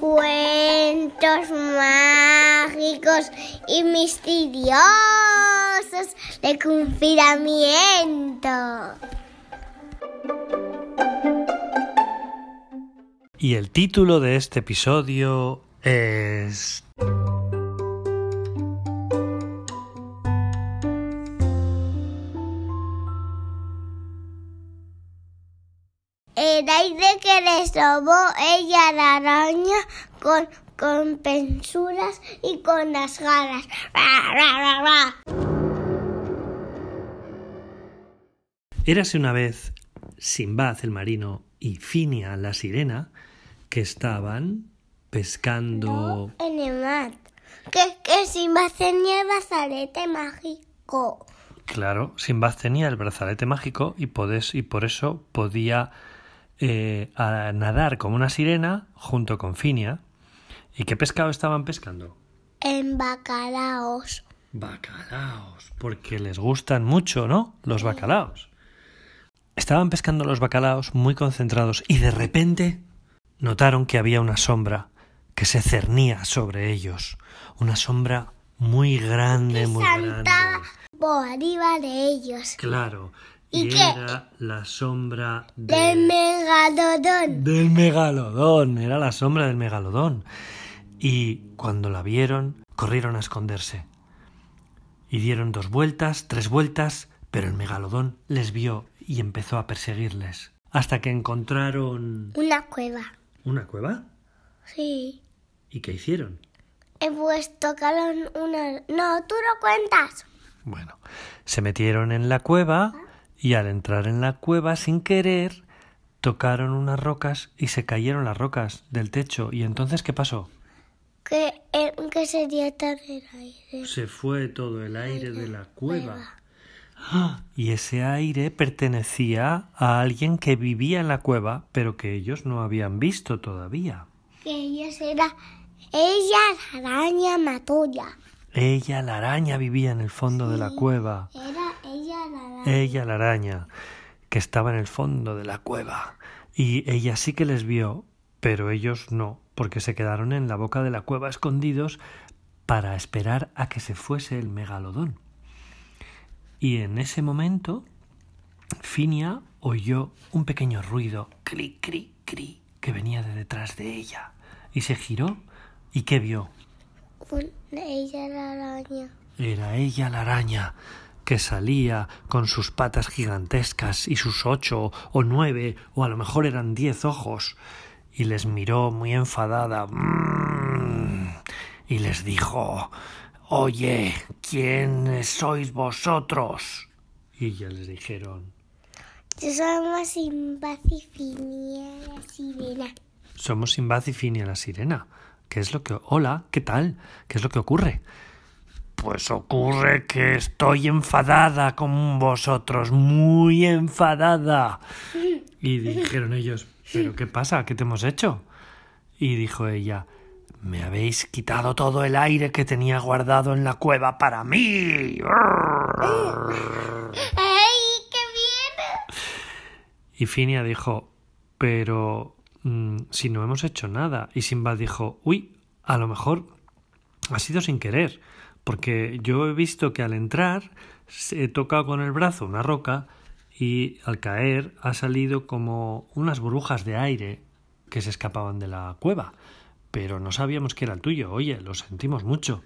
cuentos mágicos y misteriosos de confinamiento. Y el título de este episodio es... El aire que le sobó ella la araña con, con pensuras y con las garras. Ra, ra, ra, ra. Érase una vez Simbad el marino y Finia la sirena que estaban pescando... En el mar. Que, que tenía el brazalete mágico. Claro, Simbad tenía el brazalete mágico y, podes- y por eso podía eh, a nadar como una sirena junto con Finia. ¿Y qué pescado estaban pescando? En bacalaos. Bacalaos, porque les gustan mucho, ¿no? Los bacalaos. Estaban pescando los bacalaos muy concentrados y de repente notaron que había una sombra que se cernía sobre ellos. Una sombra muy grande, muy grande. por arriba de ellos. Claro. ¿Y Y qué? era la sombra De de- megalodón. del megalodón. Era la sombra del megalodón. Y cuando la vieron, corrieron a esconderse. Y dieron dos vueltas, tres vueltas, pero el megalodón les vio y empezó a perseguirles. Hasta que encontraron Una cueva. una cueva. Sí. ¿Y qué hicieron? He puesto tocaron una... No, tú lo cuentas. Bueno, se metieron en la cueva y al entrar en la cueva sin querer tocaron unas rocas y se cayeron las rocas del techo. ¿Y entonces qué pasó? Que, eh, que tan el aire. Se fue todo el aire de la cueva. ¡Ah! Y ese aire pertenecía a alguien que vivía en la cueva, pero que ellos no habían visto todavía. Que ella era... Ella, la araña matoya. Ella, la araña, vivía en el fondo de la cueva. Era ella la araña. Ella, la araña, que estaba en el fondo de la cueva. Y ella sí que les vio, pero ellos no, porque se quedaron en la boca de la cueva escondidos para esperar a que se fuese el megalodón. Y en ese momento, Finia oyó un pequeño ruido, cri, cri, cri, que venía de detrás de ella. Y se giró. ¿Y qué vio? Ella la araña. Era ella la araña, que salía con sus patas gigantescas y sus ocho o nueve o a lo mejor eran diez ojos, y les miró muy enfadada mm, y les dijo Oye, ¿quiénes sois vosotros? Y ya les dijeron Yo somos Simba y Finia, la sirena. Somos Simbad y Finia la sirena. ¿Qué es lo que... Hola, ¿qué tal? ¿Qué es lo que ocurre? Pues ocurre que estoy enfadada con vosotros, muy enfadada. Y dijeron ellos, ¿pero qué pasa? ¿Qué te hemos hecho? Y dijo ella, me habéis quitado todo el aire que tenía guardado en la cueva para mí. ¡Ey, qué bien! Y Finia dijo, pero mm, si no hemos hecho nada. Y Simbad dijo, uy, a lo mejor ha sido sin querer, porque yo he visto que al entrar se he tocado con el brazo una roca y al caer ha salido como unas burbujas de aire que se escapaban de la cueva. Pero no sabíamos que era el tuyo. Oye, lo sentimos mucho.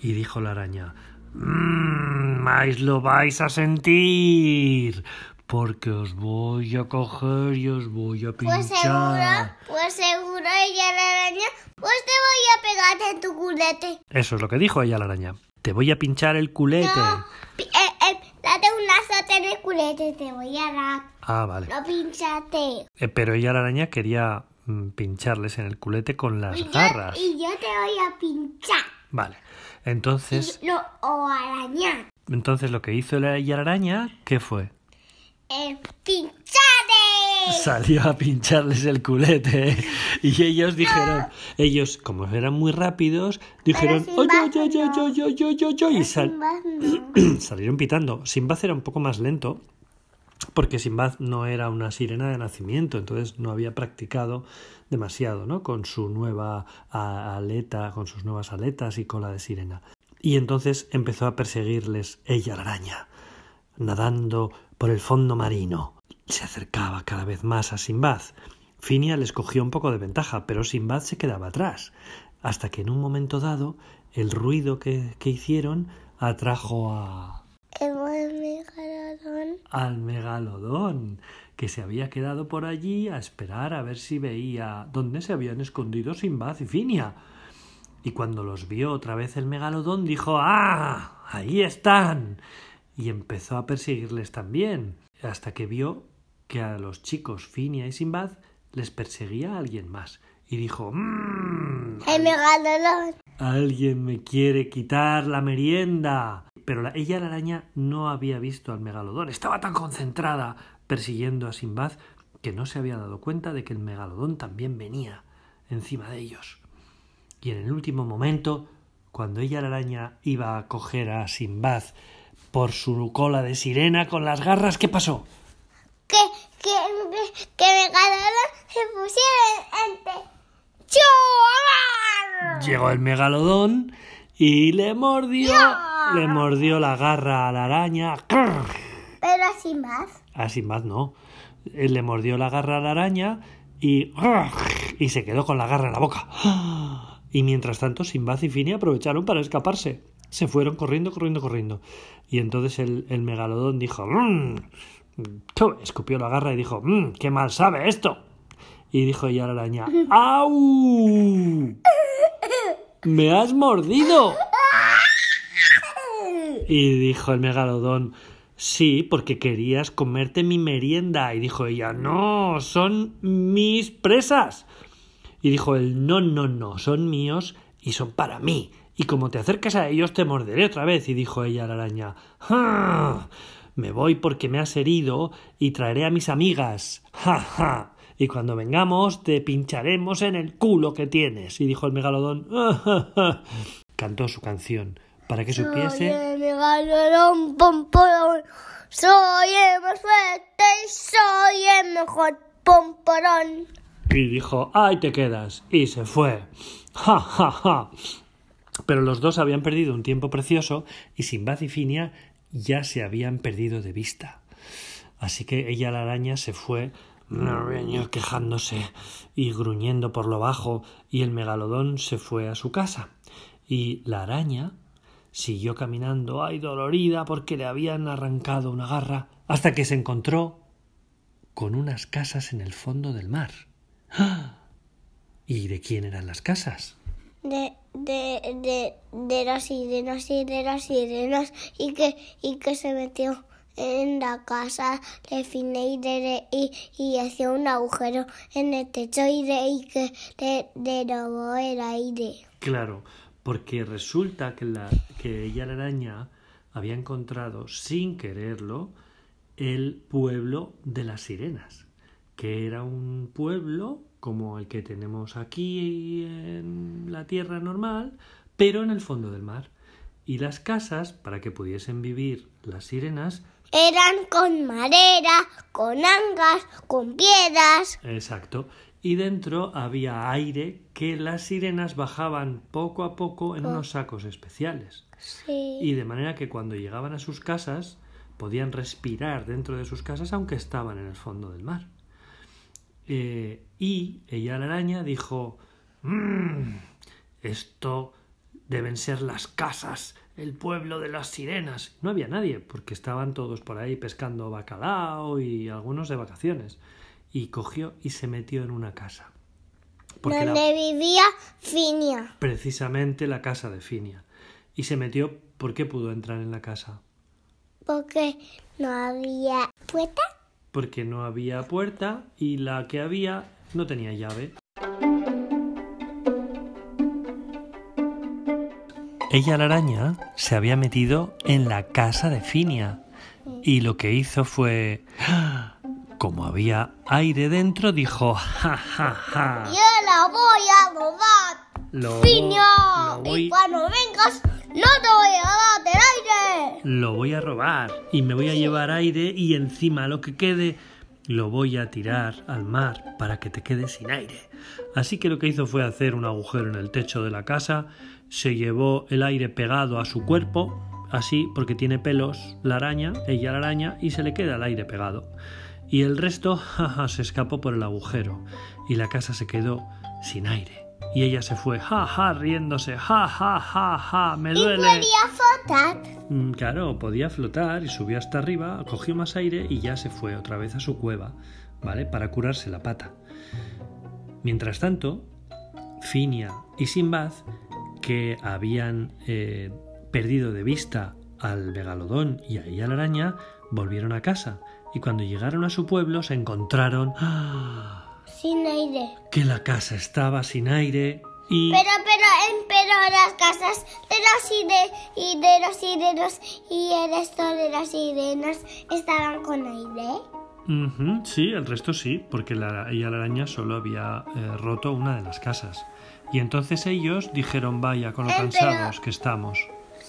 Y dijo la araña, "Mm, más lo vais a sentir, porque os voy a coger y os voy a pinchar. Pues seguro, pues seguro ella la araña, pues te voy a pegar en tu culete. Eso es lo que dijo ella la araña. Te voy a pinchar el culete. No, eh, eh, date un azote en el culete, te voy a dar. Ah, vale. No pinchate. Eh, pero ella la araña quería mm, pincharles en el culete con las Y yo, garras. y yo te voy a pinchar. Vale. Entonces, No, o arañar. entonces lo que hizo la, ella la araña, ¿qué fue? Eh. Salió a pincharles el culete y ellos dijeron, ellos como eran muy rápidos, dijeron, oye, oye, oye, oye, oye, oye, oye", y sal- salieron pitando. Simba era un poco más lento porque Simbad no era una sirena de nacimiento, entonces no había practicado demasiado, ¿no? Con su nueva aleta, con sus nuevas aletas y cola de sirena. Y entonces empezó a perseguirles ella la araña, nadando por el fondo marino. Se acercaba cada vez más a Simbad. Finia les cogió un poco de ventaja, pero Simbad se quedaba atrás, hasta que en un momento dado el ruido que, que hicieron atrajo a... El megalodón. Al megalodón, que se había quedado por allí a esperar a ver si veía dónde se habían escondido Simbad y Finia. Y cuando los vio otra vez el megalodón dijo ¡Ah! Ahí están. Y empezó a perseguirles también, hasta que vio que a los chicos Finia y Simbad les perseguía alguien más. Y dijo mmm, El megalodón. Alguien me quiere quitar la merienda. Pero la, ella la araña no había visto al megalodón. Estaba tan concentrada persiguiendo a Simbad que no se había dado cuenta de que el megalodón también venía encima de ellos. Y en el último momento, cuando ella la araña iba a coger a Simbad por su cola de sirena con las garras, ¿qué pasó? Que, que, que megalodón se pusiera entre... Llegó el megalodón y le mordió, le mordió la garra a la araña. Pero a Simbad. A Simbad no. Él le mordió la garra a la araña y, y se quedó con la garra en la boca. Y mientras tanto, Simbad y Fini aprovecharon para escaparse. Se fueron corriendo, corriendo, corriendo. Y entonces el, el megalodón dijo... Mmm, escupió la garra y dijo... Mmm, ¡Qué mal sabe esto! Y dijo ella la araña... ¡Au! ¡Me has mordido! Y dijo el megalodón... Sí, porque querías comerte mi merienda. Y dijo ella, no, son mis presas. Y dijo él, no, no, no, son míos y son para mí. Y como te acercas a ellos te morderé otra vez. Y dijo ella a la araña, ¡Ja! Me voy porque me has herido y traeré a mis amigas. ¡Ja, ja! Y cuando vengamos te pincharemos en el culo que tienes. Y dijo el megalodón, ¡Ja, Cantó su canción para que supiese. Soy el megalodón. Soy el más fuerte y soy el mejor pomporón. Y dijo, ¡ay te quedas! Y se fue. ¡Ja, ja, ja! Pero los dos habían perdido un tiempo precioso y Simbad y Finia ya se habían perdido de vista. Así que ella la araña se fue quejándose y gruñendo por lo bajo y el megalodón se fue a su casa. Y la araña siguió caminando, ay dolorida, porque le habían arrancado una garra, hasta que se encontró con unas casas en el fondo del mar. ¿Y de quién eran las casas? De, de, de, de las sirenas y de las sirenas y que, y que se metió en la casa de Fine y, y, hacía un agujero en el techo y, de, y que le, robó el aire. Claro, porque resulta que, la, que ella la araña había encontrado sin quererlo el pueblo de las sirenas que era un pueblo como el que tenemos aquí en la tierra normal, pero en el fondo del mar. Y las casas, para que pudiesen vivir las sirenas, eran con madera, con angas, con piedras. Exacto. Y dentro había aire que las sirenas bajaban poco a poco en unos sacos especiales. Sí. Y de manera que cuando llegaban a sus casas podían respirar dentro de sus casas aunque estaban en el fondo del mar. Eh, y ella la araña dijo mmm, esto deben ser las casas, el pueblo de las sirenas. No había nadie, porque estaban todos por ahí pescando bacalao y algunos de vacaciones. Y cogió y se metió en una casa. Donde vivía Finia. Precisamente la casa de Finia. Y se metió, ¿por qué pudo entrar en la casa? Porque no había puerta porque no había puerta y la que había no tenía llave. Ella la araña se había metido en la casa de Finia y lo que hizo fue como había aire dentro dijo ja ja ja yo la voy a robar lo, Finia lo voy- y cuando vengas no te voy a dar el aire lo voy a robar y me voy a llevar aire y encima lo que quede lo voy a tirar al mar para que te quedes sin aire. Así que lo que hizo fue hacer un agujero en el techo de la casa, se llevó el aire pegado a su cuerpo, así porque tiene pelos la araña, ella la araña, y se le queda el aire pegado. Y el resto se escapó por el agujero y la casa se quedó sin aire. Y ella se fue, ja, ja, riéndose, ja, ja, ja, ja, me duele. ¿Y podía flotar? Mm, claro, podía flotar y subió hasta arriba, cogió más aire y ya se fue otra vez a su cueva, ¿vale? Para curarse la pata. Mientras tanto, Finia y Simbad, que habían eh, perdido de vista al megalodón y a ella la araña, volvieron a casa y cuando llegaron a su pueblo se encontraron ¡ah! Sin aire. que la casa estaba sin aire y Pero, pero, pero las casas de las sire- y de los sirenos y el resto de las sirenas estaban con aire. Ujú, sí, el resto sí, porque la, ella la araña solo había eh, roto una de las casas. Y entonces ellos dijeron, vaya, con lo Eh, pero- cansados que estamos.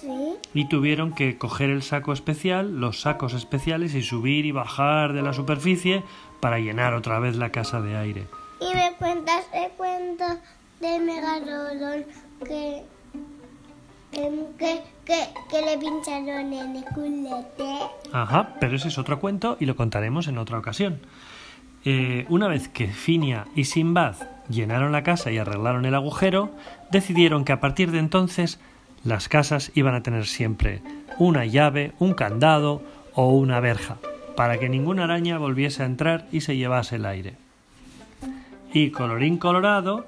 Sí. Y tuvieron que coger el saco especial, los sacos especiales y subir y bajar de la superficie para llenar otra vez la casa de aire. Y me cuentas el cuento de Megalodón que, que, que, le pincharon en el culete. Ajá, pero ese es otro cuento y lo contaremos en otra ocasión. Eh, una vez que Finia y Simbad llenaron la casa y arreglaron el agujero, decidieron que a partir de entonces las casas iban a tener siempre una llave, un candado o una verja, para que ninguna araña volviese a entrar y se llevase el aire. Y colorín colorado,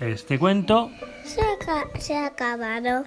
este cuento Se, aca- se acabaron.